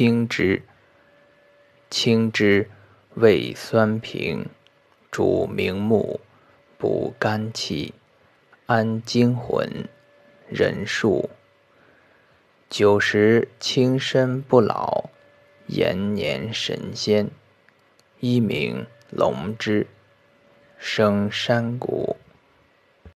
青汁青汁味酸平，主明目，补肝气，安精魂，人数九十，轻身不老，延年神仙，一名龙之，生山谷。